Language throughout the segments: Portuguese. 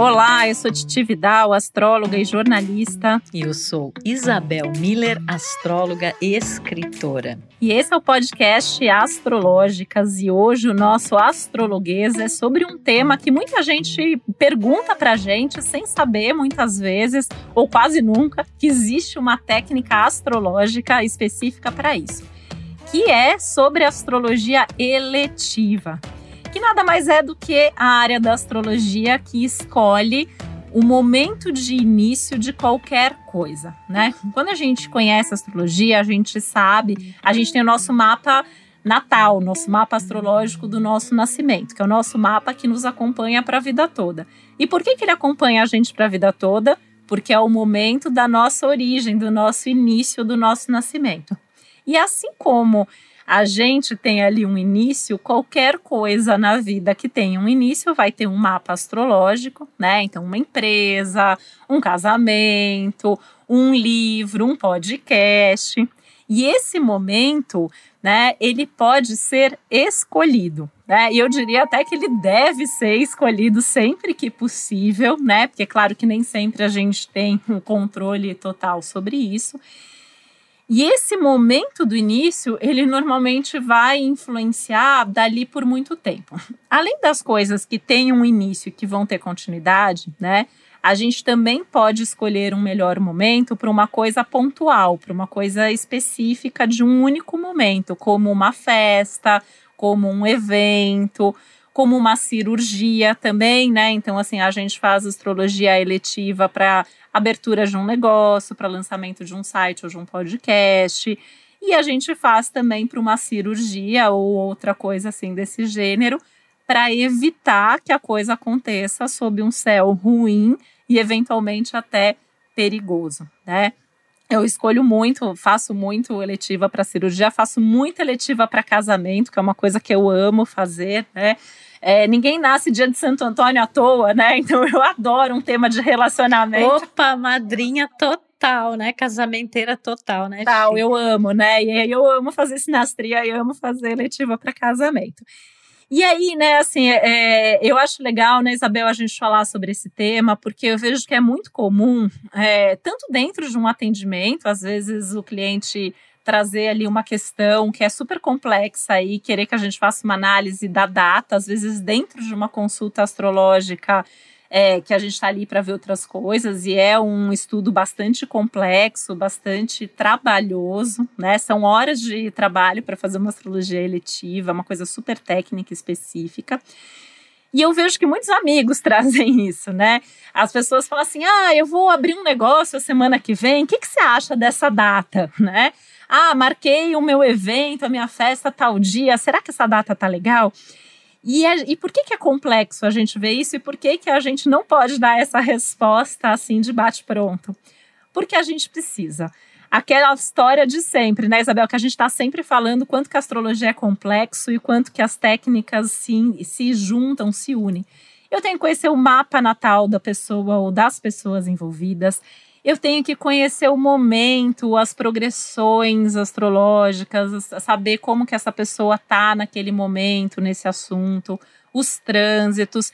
Olá, eu sou Titi Vidal, astróloga e jornalista. E eu sou Isabel Miller, astróloga e escritora. E esse é o podcast Astrológicas e hoje o nosso Astrologuês é sobre um tema que muita gente pergunta pra gente sem saber muitas vezes, ou quase nunca, que existe uma técnica astrológica específica para isso, que é sobre astrologia eletiva que nada mais é do que a área da astrologia que escolhe o momento de início de qualquer coisa, né? Quando a gente conhece a astrologia, a gente sabe, a gente tem o nosso mapa natal, nosso mapa astrológico do nosso nascimento, que é o nosso mapa que nos acompanha para a vida toda. E por que, que ele acompanha a gente para a vida toda? Porque é o momento da nossa origem, do nosso início, do nosso nascimento. E assim como a gente tem ali um início, qualquer coisa na vida que tenha um início vai ter um mapa astrológico, né? Então, uma empresa, um casamento, um livro, um podcast. E esse momento, né, ele pode ser escolhido, né? E eu diria até que ele deve ser escolhido sempre que possível, né? Porque, claro, que nem sempre a gente tem um controle total sobre isso. E esse momento do início, ele normalmente vai influenciar dali por muito tempo. Além das coisas que têm um início e que vão ter continuidade, né? A gente também pode escolher um melhor momento para uma coisa pontual, para uma coisa específica de um único momento, como uma festa, como um evento, como uma cirurgia também, né? Então, assim, a gente faz astrologia eletiva para abertura de um negócio, para lançamento de um site ou de um podcast. E a gente faz também para uma cirurgia ou outra coisa assim desse gênero, para evitar que a coisa aconteça sob um céu ruim e eventualmente até perigoso, né? Eu escolho muito, faço muito eletiva para cirurgia, faço muita eletiva para casamento, que é uma coisa que eu amo fazer, né? É, ninguém nasce dia de Santo Antônio à toa, né? Então eu adoro um tema de relacionamento. Opa, madrinha total, né? Casamenteira total, né? Tal, eu amo, né? E eu amo fazer sinastria e amo fazer eletiva para casamento. E aí, né, assim, é, eu acho legal, né, Isabel, a gente falar sobre esse tema, porque eu vejo que é muito comum, é, tanto dentro de um atendimento, às vezes o cliente trazer ali uma questão que é super complexa e querer que a gente faça uma análise da data, às vezes dentro de uma consulta astrológica, é, que a gente está ali para ver outras coisas, e é um estudo bastante complexo, bastante trabalhoso, né? São horas de trabalho para fazer uma astrologia eletiva, uma coisa super técnica específica. E eu vejo que muitos amigos trazem isso, né? As pessoas falam assim: ah, eu vou abrir um negócio a semana que vem, o que, que você acha dessa data, né? Ah, marquei o meu evento, a minha festa tal dia. Será que essa data tá legal? E, é, e por que, que é complexo a gente ver isso e por que, que a gente não pode dar essa resposta assim de bate-pronto? Porque a gente precisa. Aquela história de sempre, né, Isabel? Que a gente está sempre falando quanto que a astrologia é complexo e quanto que as técnicas se, se juntam, se unem. Eu tenho que conhecer o mapa natal da pessoa ou das pessoas envolvidas eu tenho que conhecer o momento, as progressões astrológicas, saber como que essa pessoa tá naquele momento, nesse assunto, os trânsitos.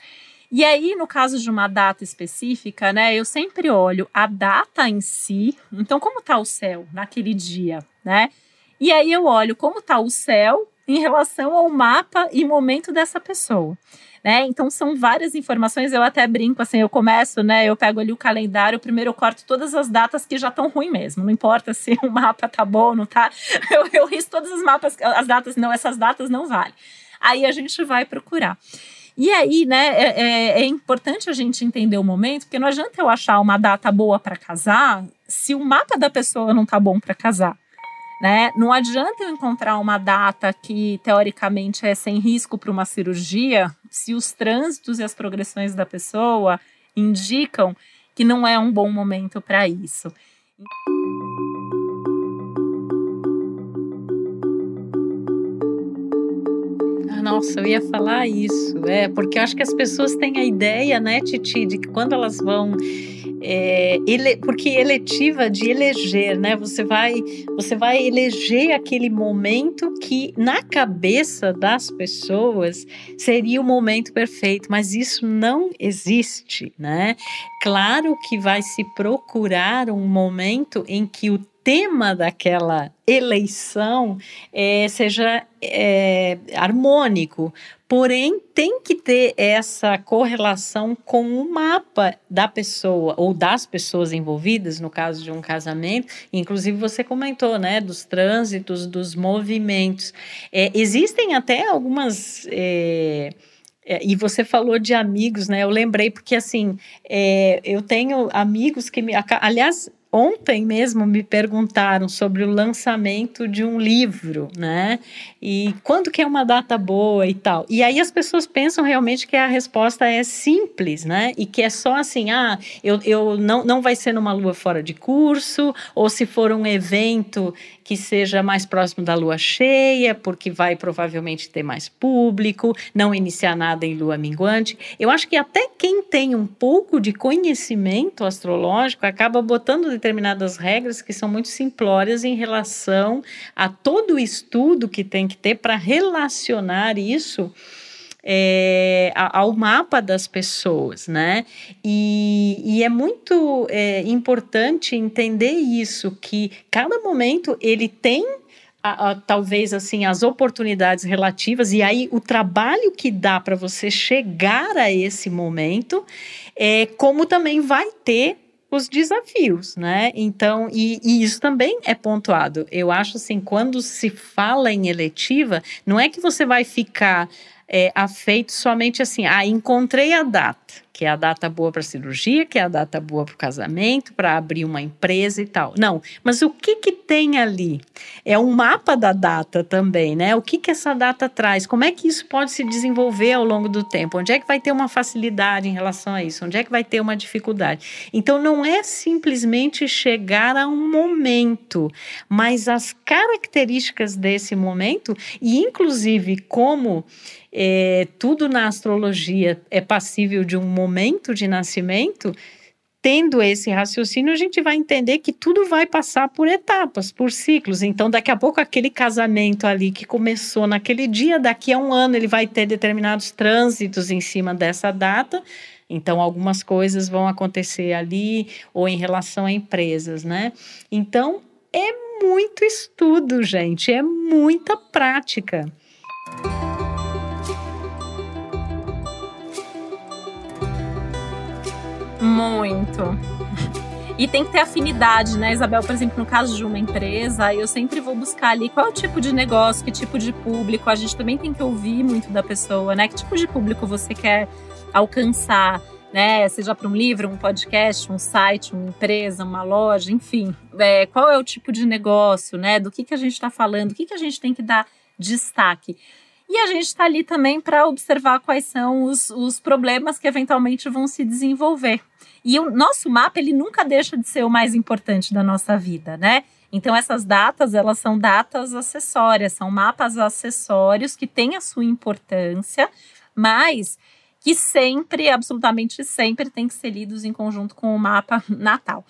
E aí, no caso de uma data específica, né, eu sempre olho a data em si, então como tá o céu naquele dia, né? E aí eu olho como tá o céu em relação ao mapa e momento dessa pessoa né? Então são várias informações, eu até brinco assim, eu começo, né? Eu pego ali o calendário, primeiro eu corto todas as datas que já estão ruim mesmo, não importa se o mapa tá bom, não tá. Eu, eu risco todas as mapas, as datas, não, essas datas não valem. Aí a gente vai procurar. E aí, né, é, é, é, importante a gente entender o momento, porque não adianta eu achar uma data boa para casar se o mapa da pessoa não tá bom para casar. Né? Não adianta eu encontrar uma data que teoricamente é sem risco para uma cirurgia, se os trânsitos e as progressões da pessoa indicam que não é um bom momento para isso. Ah, nossa, eu ia falar isso, é, porque eu acho que as pessoas têm a ideia, né, Titi, de que quando elas vão é, ele, porque eletiva de eleger, né? Você vai, você vai eleger aquele momento que na cabeça das pessoas seria o momento perfeito, mas isso não existe, né? Claro que vai se procurar um momento em que o tema daquela eleição é, seja é, harmônico, porém tem que ter essa correlação com o mapa da pessoa ou das pessoas envolvidas, no caso de um casamento. Inclusive você comentou, né, dos trânsitos, dos movimentos. É, existem até algumas é, é, e você falou de amigos, né? Eu lembrei porque assim, é, eu tenho amigos que me, aliás, ontem mesmo me perguntaram sobre o lançamento de um livro, né? E quando que é uma data boa e tal. E aí as pessoas pensam realmente que a resposta é simples, né? E que é só assim, ah, eu, eu não, não vai ser numa lua fora de curso, ou se for um evento que seja mais próximo da lua cheia, porque vai provavelmente ter mais público, não iniciar nada em lua minguante. Eu acho que até quem tem um pouco de conhecimento astrológico acaba botando determinadas regras que são muito simplórias em relação a todo o estudo que tem que ter para relacionar isso é, ao mapa das pessoas, né? E, e é muito é, importante entender isso, que cada momento ele tem a, a, talvez assim as oportunidades relativas e aí o trabalho que dá para você chegar a esse momento é como também vai ter os desafios, né? Então, e, e, isso também é pontuado. Eu acho assim, quando se fala em eletiva, não é que você vai ficar é, afeito somente assim, ah, encontrei a data que é a data boa para cirurgia, que é a data boa para o casamento, para abrir uma empresa e tal. Não, mas o que que tem ali? É um mapa da data também, né? O que que essa data traz? Como é que isso pode se desenvolver ao longo do tempo? Onde é que vai ter uma facilidade em relação a isso? Onde é que vai ter uma dificuldade? Então não é simplesmente chegar a um momento, mas as características desse momento e inclusive como é, tudo na astrologia é passível de um momento de nascimento, tendo esse raciocínio, a gente vai entender que tudo vai passar por etapas, por ciclos. Então, daqui a pouco, aquele casamento ali que começou naquele dia, daqui a um ano, ele vai ter determinados trânsitos em cima dessa data. Então, algumas coisas vão acontecer ali, ou em relação a empresas, né? Então, é muito estudo, gente, é muita prática. Muito. E tem que ter afinidade, né, Isabel? Por exemplo, no caso de uma empresa, eu sempre vou buscar ali qual é o tipo de negócio, que tipo de público. A gente também tem que ouvir muito da pessoa, né? Que tipo de público você quer alcançar, né? Seja para um livro, um podcast, um site, uma empresa, uma loja, enfim. É, qual é o tipo de negócio, né? Do que, que a gente está falando, o que, que a gente tem que dar destaque. E a gente está ali também para observar quais são os, os problemas que eventualmente vão se desenvolver. E o nosso mapa, ele nunca deixa de ser o mais importante da nossa vida, né? Então, essas datas, elas são datas acessórias, são mapas acessórios que têm a sua importância, mas que sempre, absolutamente sempre, tem que ser lidos em conjunto com o mapa natal.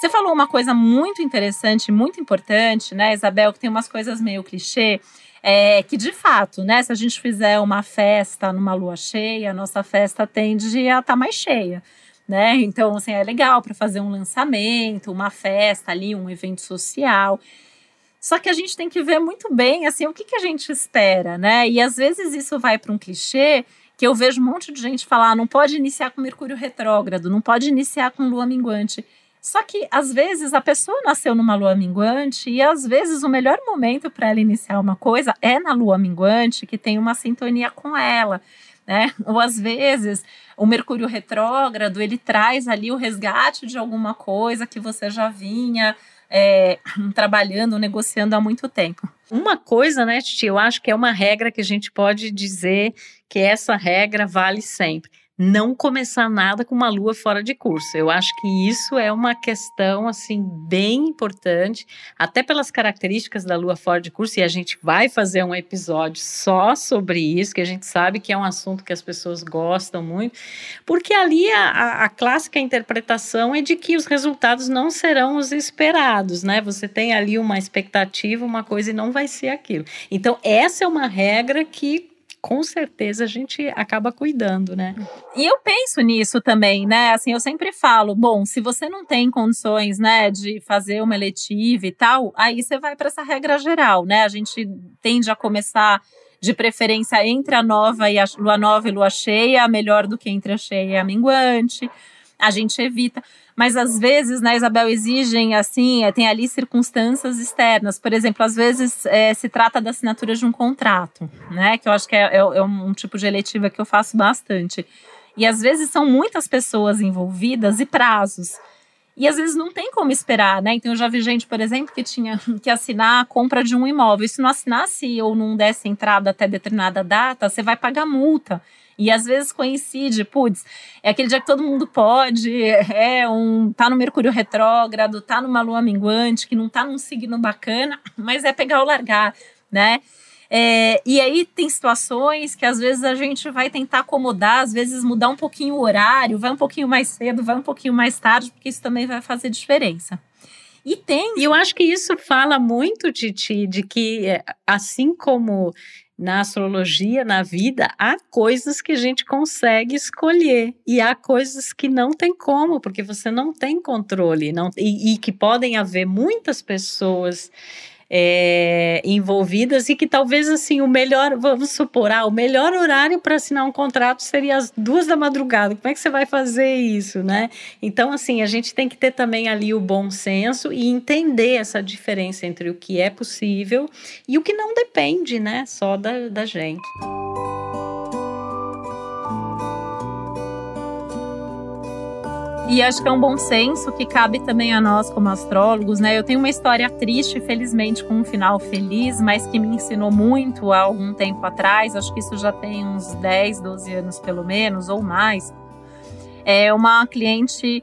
Você falou uma coisa muito interessante, muito importante, né, Isabel, que tem umas coisas meio clichê, é, que de fato, né, se a gente fizer uma festa numa lua cheia, a nossa festa tende a estar tá mais cheia. Né? Então, assim, é legal para fazer um lançamento, uma festa ali, um evento social. Só que a gente tem que ver muito bem, assim, o que, que a gente espera, né? E às vezes isso vai para um clichê que eu vejo um monte de gente falar, não pode iniciar com Mercúrio retrógrado, não pode iniciar com Lua minguante. Só que às vezes a pessoa nasceu numa lua minguante e às vezes o melhor momento para ela iniciar uma coisa é na lua minguante, que tem uma sintonia com ela, né? Ou às vezes o Mercúrio retrógrado ele traz ali o resgate de alguma coisa que você já vinha é, trabalhando, negociando há muito tempo. Uma coisa, né, Titi, eu acho que é uma regra que a gente pode dizer que essa regra vale sempre não começar nada com uma lua fora de curso. Eu acho que isso é uma questão assim bem importante, até pelas características da lua fora de curso e a gente vai fazer um episódio só sobre isso, que a gente sabe que é um assunto que as pessoas gostam muito, porque ali a, a clássica interpretação é de que os resultados não serão os esperados, né? Você tem ali uma expectativa, uma coisa e não vai ser aquilo. Então essa é uma regra que com certeza a gente acaba cuidando, né? E eu penso nisso também, né? Assim, eu sempre falo, bom, se você não tem condições, né, de fazer uma eletiva e tal, aí você vai para essa regra geral, né? A gente tende a começar de preferência entre a nova e a lua nova e lua cheia, melhor do que entre a cheia e a minguante. A gente evita mas às vezes, né, Isabel, exigem assim, é, tem ali circunstâncias externas. Por exemplo, às vezes é, se trata da assinatura de um contrato, né? Que eu acho que é, é, é um tipo de eletiva que eu faço bastante. E às vezes são muitas pessoas envolvidas e prazos. E às vezes não tem como esperar, né? Então eu já vi gente, por exemplo, que tinha que assinar a compra de um imóvel. E se não assinasse ou não desse entrada até determinada data, você vai pagar multa. E às vezes coincide, putz, é aquele dia que todo mundo pode, é um tá no Mercúrio retrógrado, tá numa lua minguante, que não tá num signo bacana, mas é pegar ou largar, né? É, e aí tem situações que às vezes a gente vai tentar acomodar, às vezes mudar um pouquinho o horário, vai um pouquinho mais cedo, vai um pouquinho mais tarde, porque isso também vai fazer diferença. E tem. E eu acho que isso fala muito, Titi, de que é, assim como na astrologia, na vida, há coisas que a gente consegue escolher e há coisas que não tem como, porque você não tem controle, não, e, e que podem haver muitas pessoas é, envolvidas e que talvez assim o melhor, vamos supor, ah, o melhor horário para assinar um contrato seria as duas da madrugada. Como é que você vai fazer isso, né? Então assim a gente tem que ter também ali o bom senso e entender essa diferença entre o que é possível e o que não depende, né, só da, da gente. E acho que é um bom senso que cabe também a nós como astrólogos, né? Eu tenho uma história triste, felizmente, com um final feliz, mas que me ensinou muito há algum tempo atrás. Acho que isso já tem uns 10, 12 anos pelo menos, ou mais. É uma cliente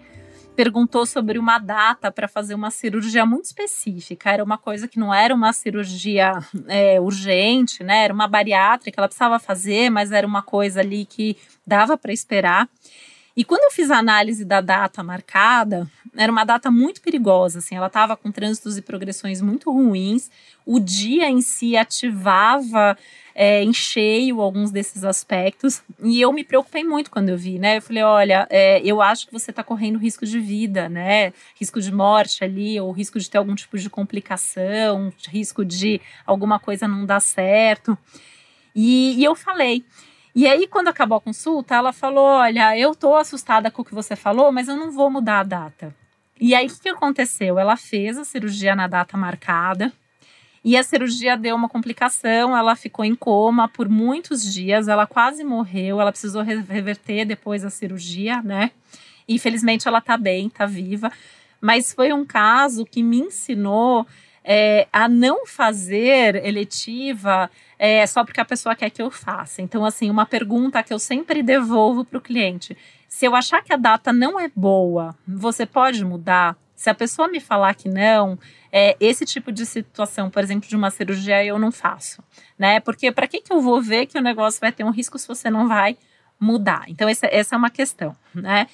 perguntou sobre uma data para fazer uma cirurgia muito específica. Era uma coisa que não era uma cirurgia é, urgente, né? Era uma bariátrica ela precisava fazer, mas era uma coisa ali que dava para esperar. E quando eu fiz a análise da data marcada, era uma data muito perigosa, assim, ela estava com trânsitos e progressões muito ruins. O dia em si ativava é, em cheio alguns desses aspectos. E eu me preocupei muito quando eu vi, né? Eu falei, olha, é, eu acho que você está correndo risco de vida, né? Risco de morte ali, ou risco de ter algum tipo de complicação, risco de alguma coisa não dar certo. E, e eu falei. E aí, quando acabou a consulta, ela falou: Olha, eu tô assustada com o que você falou, mas eu não vou mudar a data. E aí, o que aconteceu? Ela fez a cirurgia na data marcada. E a cirurgia deu uma complicação, ela ficou em coma por muitos dias, ela quase morreu, ela precisou reverter depois a cirurgia, né? E felizmente ela tá bem, tá viva. Mas foi um caso que me ensinou é, a não fazer eletiva é, só porque a pessoa quer que eu faça. Então, assim, uma pergunta que eu sempre devolvo para o cliente: se eu achar que a data não é boa, você pode mudar? Se a pessoa me falar que não, é, esse tipo de situação, por exemplo, de uma cirurgia, eu não faço, né? Porque para que, que eu vou ver que o negócio vai ter um risco se você não vai mudar? Então, essa, essa é uma questão, né?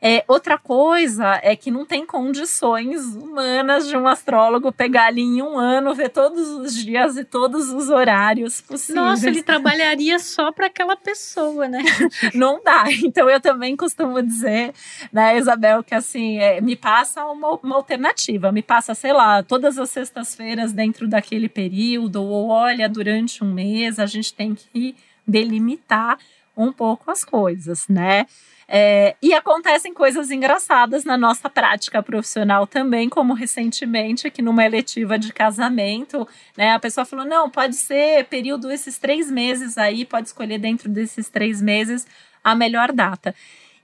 É, outra coisa é que não tem condições humanas de um astrólogo pegar ali em um ano, ver todos os dias e todos os horários possíveis. Nossa, ele trabalharia só para aquela pessoa, né? não dá. Então eu também costumo dizer, né, Isabel, que assim, é, me passa uma, uma alternativa, me passa, sei lá, todas as sextas-feiras dentro daquele período, ou olha, durante um mês a gente tem que delimitar um pouco as coisas, né? É, e acontecem coisas engraçadas na nossa prática profissional também, como recentemente aqui numa eletiva de casamento, né? A pessoa falou: não, pode ser período esses três meses aí, pode escolher dentro desses três meses a melhor data.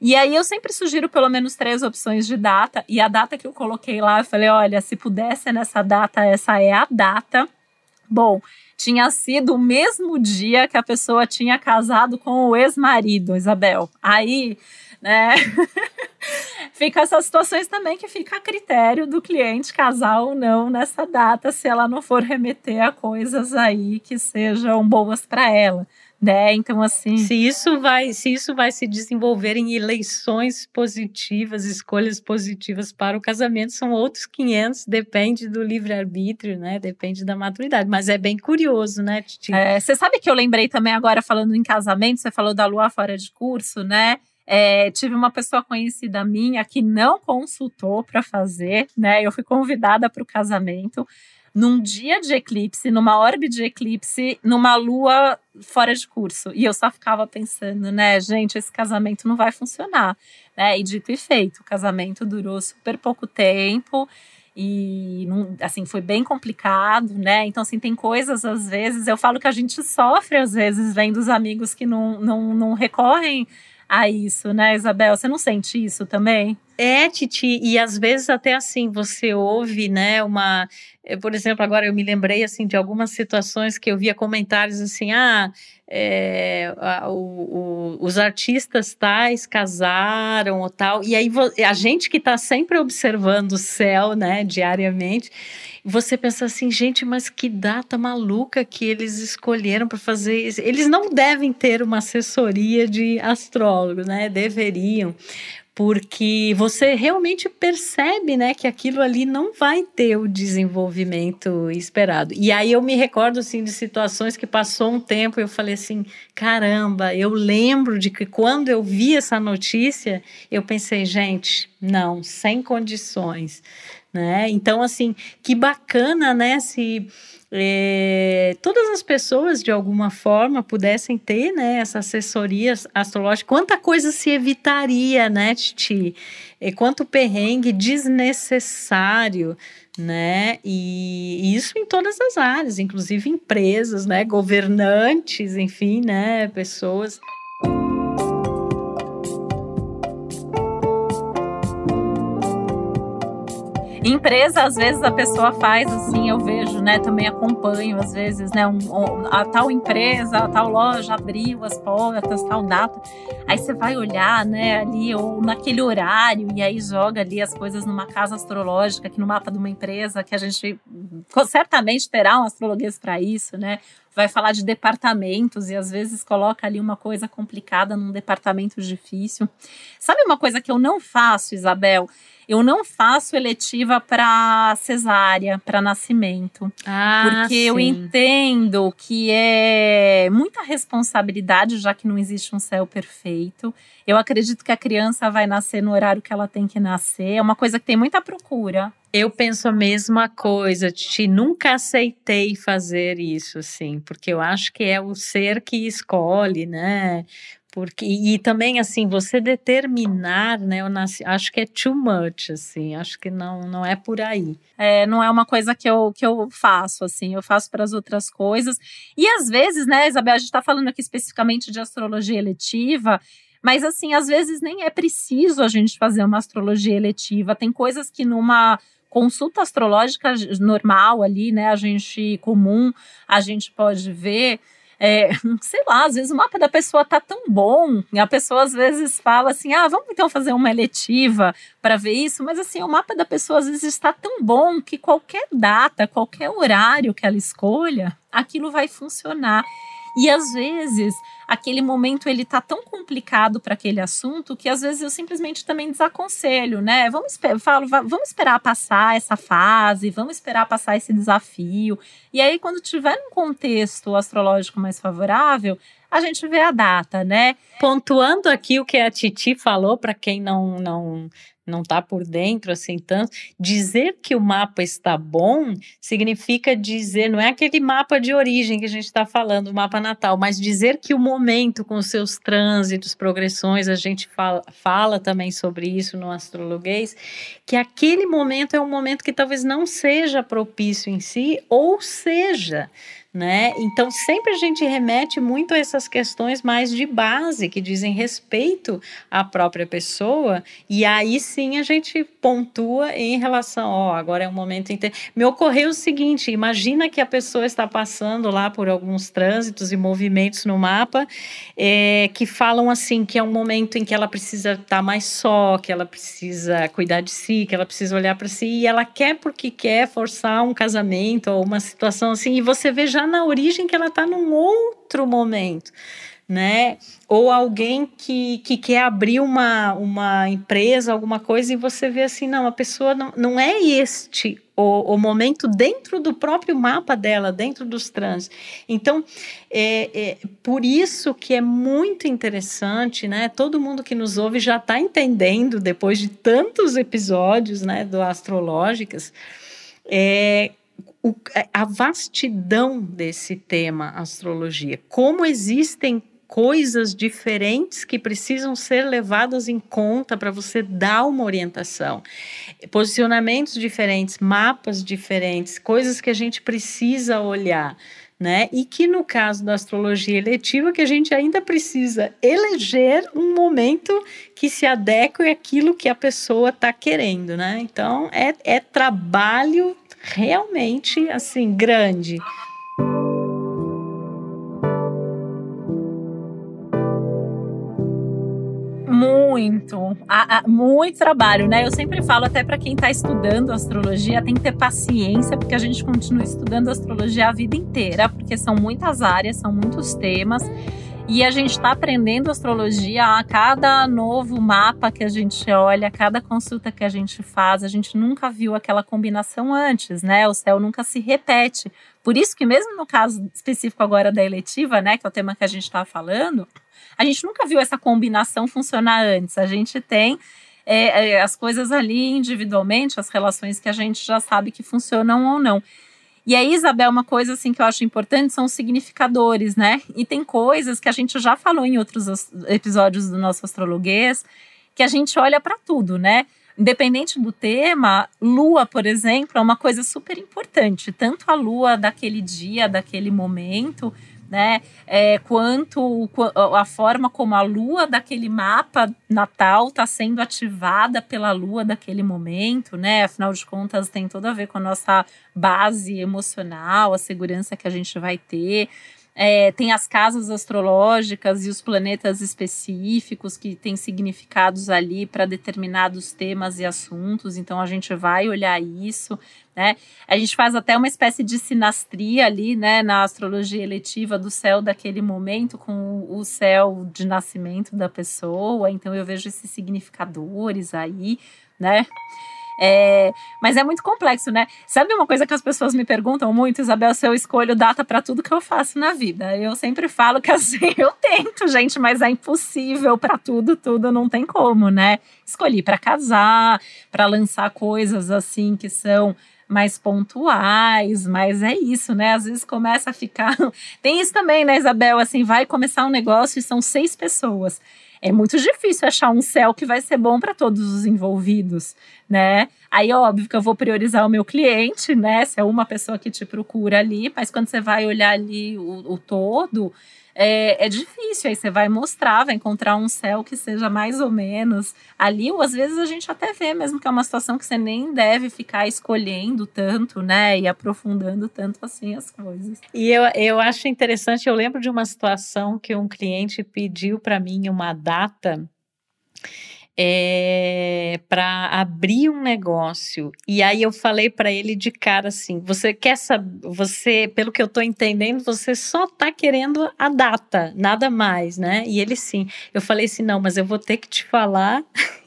E aí eu sempre sugiro pelo menos três opções de data, e a data que eu coloquei lá, eu falei: olha, se pudesse nessa data, essa é a data Bom, tinha sido o mesmo dia que a pessoa tinha casado com o ex-marido, Isabel. Aí, né? fica essas situações também que fica a critério do cliente casar ou não nessa data, se ela não for remeter a coisas aí que sejam boas para ela né? Então assim, se isso vai, se isso vai se desenvolver em eleições positivas, escolhas positivas para o casamento, são outros 500, depende do livre arbítrio, né? Depende da maturidade, mas é bem curioso, né, Titi? É, você sabe que eu lembrei também agora falando em casamento, você falou da lua fora de curso, né? É, tive uma pessoa conhecida minha que não consultou para fazer, né? Eu fui convidada para o casamento num dia de eclipse, numa orbe de eclipse, numa lua fora de curso. E eu só ficava pensando, né, gente, esse casamento não vai funcionar, né? E dito e feito, o casamento durou super pouco tempo e assim foi bem complicado, né? Então assim tem coisas às vezes eu falo que a gente sofre às vezes vendo os amigos que não, não, não recorrem a isso, né, Isabel? Você não sente isso também? É, Titi, e às vezes até assim você ouve, né, uma, por exemplo, agora eu me lembrei assim de algumas situações que eu via comentários assim, ah, é, a, o, o, os artistas tais casaram ou tal, e aí a gente que está sempre observando o céu, né, diariamente, você pensa assim, gente, mas que data maluca que eles escolheram para fazer isso. Eles não devem ter uma assessoria de astrólogo, né? Deveriam porque você realmente percebe, né, que aquilo ali não vai ter o desenvolvimento esperado. E aí eu me recordo assim de situações que passou um tempo e eu falei assim, caramba, eu lembro de que quando eu vi essa notícia, eu pensei, gente, não, sem condições, né? Então assim, que bacana, né, se é, todas as pessoas de alguma forma pudessem ter né, essa assessoria astrológica, quanta coisa se evitaria, né, Titi? E quanto perrengue desnecessário, né? E, e isso em todas as áreas, inclusive empresas, né, governantes, enfim, né, pessoas. Empresa, às vezes a pessoa faz assim, eu vejo, né? Também acompanho, às vezes, né? Um, a tal empresa, a tal loja abriu as portas, tal data. Aí você vai olhar, né, ali, ou naquele horário, e aí joga ali as coisas numa casa astrológica, aqui no mapa de uma empresa, que a gente certamente terá um astrologuês para isso, né? vai falar de departamentos e às vezes coloca ali uma coisa complicada num departamento difícil. Sabe uma coisa que eu não faço, Isabel? Eu não faço eletiva para cesárea, para nascimento. Ah, porque sim. eu entendo que é muita responsabilidade, já que não existe um céu perfeito. Eu acredito que a criança vai nascer no horário que ela tem que nascer. É uma coisa que tem muita procura. Eu penso a mesma coisa, Titi. Nunca aceitei fazer isso, assim, porque eu acho que é o ser que escolhe, né? Porque, e também, assim, você determinar, né? Eu nasci, acho que é too much, assim, acho que não, não é por aí. É, não é uma coisa que eu, que eu faço, assim, eu faço para as outras coisas. E às vezes, né, Isabel, a gente está falando aqui especificamente de astrologia eletiva, mas assim, às vezes nem é preciso a gente fazer uma astrologia eletiva. Tem coisas que numa consulta astrológica normal ali, né, a gente comum, a gente pode ver é, sei lá, às vezes o mapa da pessoa tá tão bom, a pessoa às vezes fala assim: ah, vamos então fazer uma eletiva para ver isso, mas assim, o mapa da pessoa às vezes está tão bom que qualquer data, qualquer horário que ela escolha, aquilo vai funcionar. E às vezes aquele momento ele tá tão complicado para aquele assunto que às vezes eu simplesmente também desaconselho, né? Vamos falo, vamos esperar passar essa fase, vamos esperar passar esse desafio. E aí quando tiver um contexto astrológico mais favorável, a gente vê a data, né? Pontuando aqui o que a Titi falou para quem não não não está por dentro assim tanto, dizer que o mapa está bom significa dizer, não é aquele mapa de origem que a gente está falando, o mapa natal, mas dizer que o momento com seus trânsitos, progressões, a gente fala, fala também sobre isso no astrologuês, que aquele momento é um momento que talvez não seja propício em si, ou seja, né? Então sempre a gente remete muito a essas questões mais de base que dizem respeito à própria pessoa e aí sim a gente pontua em relação, ó, agora é um momento inter... me ocorreu o seguinte, imagina que a pessoa está passando lá por alguns trânsitos e movimentos no mapa é, que falam assim que é um momento em que ela precisa estar mais só, que ela precisa cuidar de si, que ela precisa olhar para si e ela quer porque quer forçar um casamento ou uma situação assim e você vê já na origem que ela está num outro momento, né? Ou alguém que, que quer abrir uma, uma empresa, alguma coisa, e você vê assim, não, a pessoa não, não é este o, o momento dentro do próprio mapa dela, dentro dos trans. Então, é, é por isso que é muito interessante, né? Todo mundo que nos ouve já está entendendo, depois de tantos episódios, né, do Astrológicas, é, o, é, a vastidão desse tema astrologia, como existem coisas diferentes que precisam ser levadas em conta para você dar uma orientação. Posicionamentos diferentes, mapas diferentes, coisas que a gente precisa olhar. Né? E que no caso da astrologia eletiva, que a gente ainda precisa eleger um momento que se adeque àquilo que a pessoa está querendo, né? Então é, é trabalho realmente assim grande. Muito, muito trabalho, né? Eu sempre falo até para quem está estudando astrologia, tem que ter paciência, porque a gente continua estudando astrologia a vida inteira, porque são muitas áreas, são muitos temas. E a gente está aprendendo astrologia a cada novo mapa que a gente olha, a cada consulta que a gente faz. A gente nunca viu aquela combinação antes, né? O céu nunca se repete. Por isso que mesmo no caso específico agora da eletiva, né, que é o tema que a gente está falando, a gente nunca viu essa combinação funcionar antes. A gente tem é, é, as coisas ali individualmente, as relações que a gente já sabe que funcionam ou não. E aí, Isabel, uma coisa assim que eu acho importante são os significadores, né? E tem coisas que a gente já falou em outros episódios do nosso astrologuês, que a gente olha para tudo, né? Independente do tema, lua, por exemplo, é uma coisa super importante. Tanto a lua daquele dia, daquele momento, né? É, quanto a forma como a lua daquele mapa natal está sendo ativada pela lua daquele momento, né? Afinal de contas, tem tudo a ver com a nossa base emocional, a segurança que a gente vai ter. É, tem as casas astrológicas e os planetas específicos que têm significados ali para determinados temas e assuntos, então a gente vai olhar isso, né? A gente faz até uma espécie de sinastria ali, né, na astrologia eletiva do céu daquele momento com o céu de nascimento da pessoa, então eu vejo esses significadores aí, né? É, mas é muito complexo, né? Sabe uma coisa que as pessoas me perguntam muito, Isabel, se eu escolho data para tudo que eu faço na vida? Eu sempre falo que assim, eu tento, gente, mas é impossível para tudo, tudo não tem como, né? Escolhi para casar, para lançar coisas assim que são mais pontuais, mas é isso, né? Às vezes começa a ficar. Tem isso também, né, Isabel? Assim, vai começar um negócio e são seis pessoas é muito difícil achar um céu que vai ser bom para todos os envolvidos, né? Aí, óbvio que eu vou priorizar o meu cliente, né? Se é uma pessoa que te procura ali, mas quando você vai olhar ali o, o todo, é, é difícil. Aí você vai mostrar, vai encontrar um céu que seja mais ou menos ali, ou às vezes a gente até vê mesmo que é uma situação que você nem deve ficar escolhendo tanto, né? E aprofundando tanto assim as coisas. E eu, eu acho interessante, eu lembro de uma situação que um cliente pediu para mim uma data é, para abrir um negócio. E aí eu falei para ele de cara assim: você quer saber, você, pelo que eu estou entendendo, você só está querendo a data, nada mais, né? E ele sim. Eu falei assim: não, mas eu vou ter que te falar,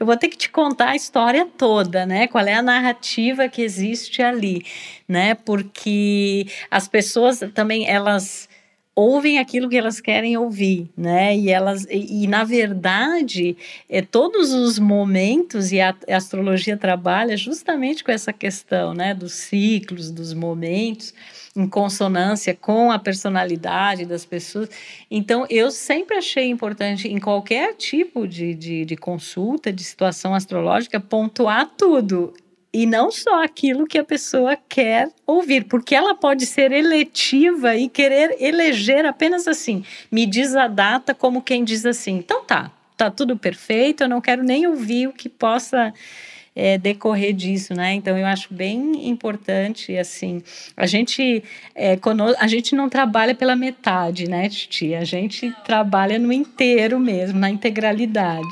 eu vou ter que te contar a história toda, né? Qual é a narrativa que existe ali, né? Porque as pessoas também elas ouvem aquilo que elas querem ouvir, né? E elas e, e na verdade, é, todos os momentos e a, a, astrologia trabalha justamente com essa questão, né, dos ciclos, dos momentos em consonância com a personalidade das pessoas. Então, eu sempre achei importante, em qualquer tipo de, de, de consulta, de situação astrológica, pontuar tudo e não só aquilo que a pessoa quer ouvir, porque ela pode ser eletiva e querer eleger apenas assim. Me diz a data como quem diz assim. Então tá, tá tudo perfeito, eu não quero nem ouvir o que possa é, decorrer disso, né? Então eu acho bem importante assim. A gente é, a gente não trabalha pela metade, né, Titi? A gente trabalha no inteiro mesmo, na integralidade.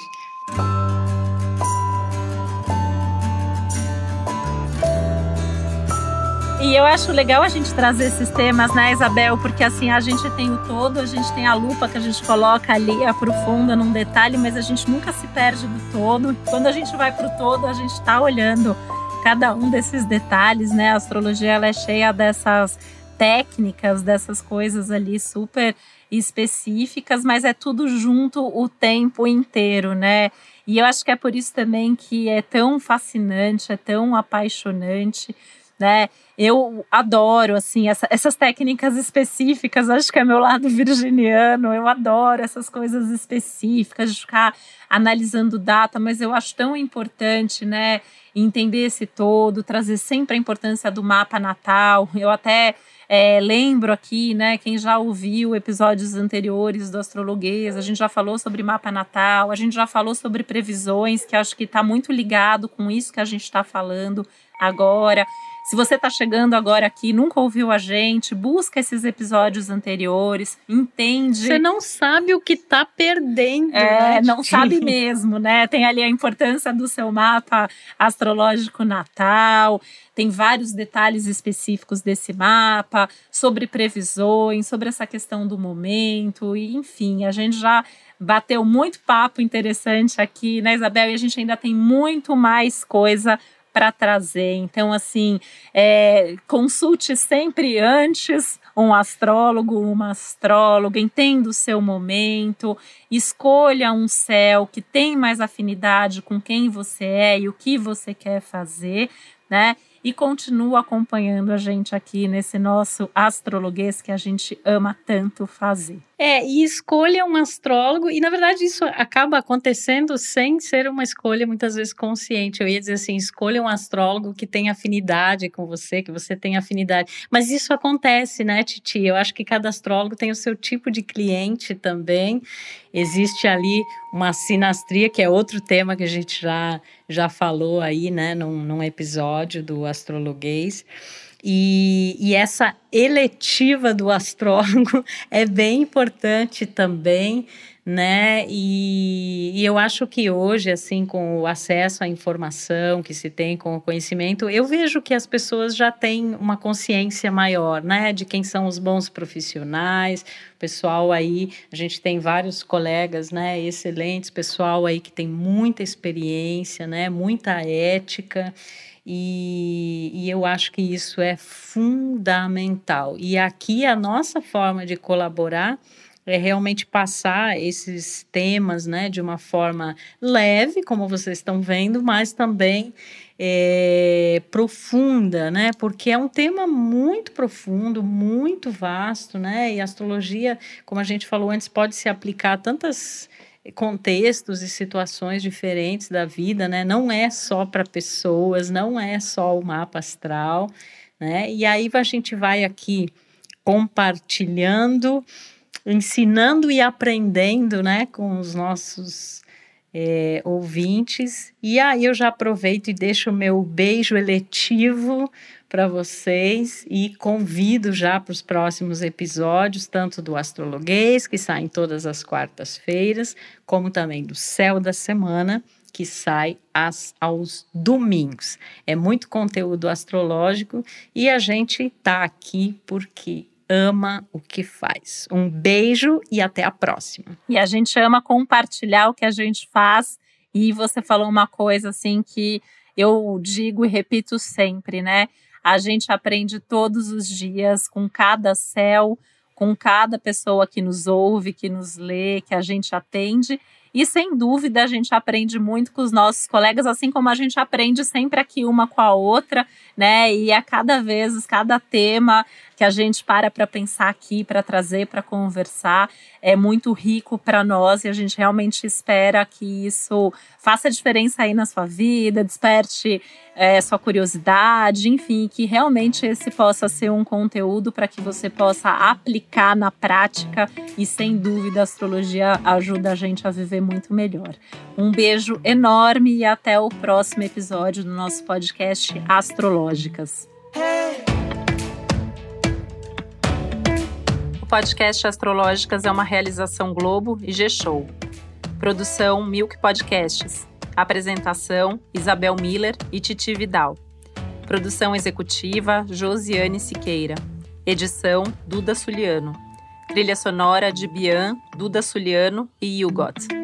E eu acho legal a gente trazer esses temas, né, Isabel? Porque assim, a gente tem o todo, a gente tem a lupa que a gente coloca ali, aprofunda num detalhe, mas a gente nunca se perde do todo. Quando a gente vai para o todo, a gente está olhando cada um desses detalhes, né? A astrologia ela é cheia dessas técnicas, dessas coisas ali super específicas, mas é tudo junto o tempo inteiro, né? E eu acho que é por isso também que é tão fascinante, é tão apaixonante né? Eu adoro, assim, essa, essas técnicas específicas, acho que é meu lado virginiano, eu adoro essas coisas específicas, de ficar analisando data, mas eu acho tão importante, né, entender esse todo, trazer sempre a importância do mapa natal. Eu até é, lembro aqui, né, quem já ouviu episódios anteriores do Astrologuês, a gente já falou sobre mapa natal, a gente já falou sobre previsões, que acho que está muito ligado com isso que a gente está falando agora. Se você está chegando agora aqui, nunca ouviu a gente, busca esses episódios anteriores, entende. Você não sabe o que está perdendo. É, né? não sabe mesmo, né? Tem ali a importância do seu mapa astrológico natal, tem vários detalhes específicos desse mapa, sobre previsões, sobre essa questão do momento, e enfim, a gente já bateu muito papo interessante aqui, né, Isabel? E a gente ainda tem muito mais coisa para trazer. Então, assim, é, consulte sempre antes um astrólogo, uma astróloga, entenda o seu momento, escolha um céu que tem mais afinidade com quem você é e o que você quer fazer, né? e continua acompanhando a gente aqui nesse nosso astrologuês que a gente ama tanto fazer. É, e escolha um astrólogo, e na verdade isso acaba acontecendo sem ser uma escolha muitas vezes consciente. Eu ia dizer assim: escolha um astrólogo que tem afinidade com você, que você tem afinidade. Mas isso acontece, né, Titi? Eu acho que cada astrólogo tem o seu tipo de cliente também. Existe ali uma sinastria, que é outro tema que a gente já, já falou aí, né, num, num episódio do Astrologuês. E, e, essa eletiva do astrólogo é bem importante também, né? E, e, eu acho que hoje, assim, com o acesso à informação que se tem, com o conhecimento, eu vejo que as pessoas já têm uma consciência maior, né? De quem são os bons profissionais, pessoal aí, a gente tem vários colegas, né? Excelentes, pessoal aí que tem muita experiência, né? Muita ética. E, e, eu acho que isso é fundamental. E aqui a nossa forma de colaborar é realmente passar esses temas né, de uma forma leve, como vocês estão vendo, mas também é, profunda, né? Porque é um tema muito profundo, muito vasto, né? E a astrologia, como a gente falou antes, pode se aplicar a tantas contextos e situações diferentes da vida, né? Não é só para pessoas, não é só o mapa astral, né? E aí a gente vai aqui compartilhando, ensinando e aprendendo, né, com os nossos é, ouvintes. E aí eu já aproveito e deixo o meu beijo eletivo para vocês e convido já para os próximos episódios, tanto do Astrologuês, que saem todas as quartas-feiras, como também do Céu da Semana, que sai às, aos domingos. É muito conteúdo astrológico e a gente está aqui porque ama o que faz. Um beijo e até a próxima. E a gente ama compartilhar o que a gente faz. E você falou uma coisa assim que eu digo e repito sempre, né? A gente aprende todos os dias com cada céu, com cada pessoa que nos ouve, que nos lê, que a gente atende. E sem dúvida a gente aprende muito com os nossos colegas, assim como a gente aprende sempre aqui uma com a outra, né? E a cada vez, cada tema que a gente para para pensar aqui, para trazer, para conversar, é muito rico para nós e a gente realmente espera que isso faça diferença aí na sua vida, desperte é, sua curiosidade, enfim, que realmente esse possa ser um conteúdo para que você possa aplicar na prática e sem dúvida a astrologia ajuda a gente a viver muito melhor. Um beijo enorme e até o próximo episódio do nosso podcast Astrológicas. O podcast Astrológicas é uma realização Globo e G-Show. Produção Milk Podcasts. Apresentação: Isabel Miller e Titi Vidal. Produção executiva: Josiane Siqueira. Edição: Duda Suliano. Trilha sonora de Bian, Duda Suliano e Hugot.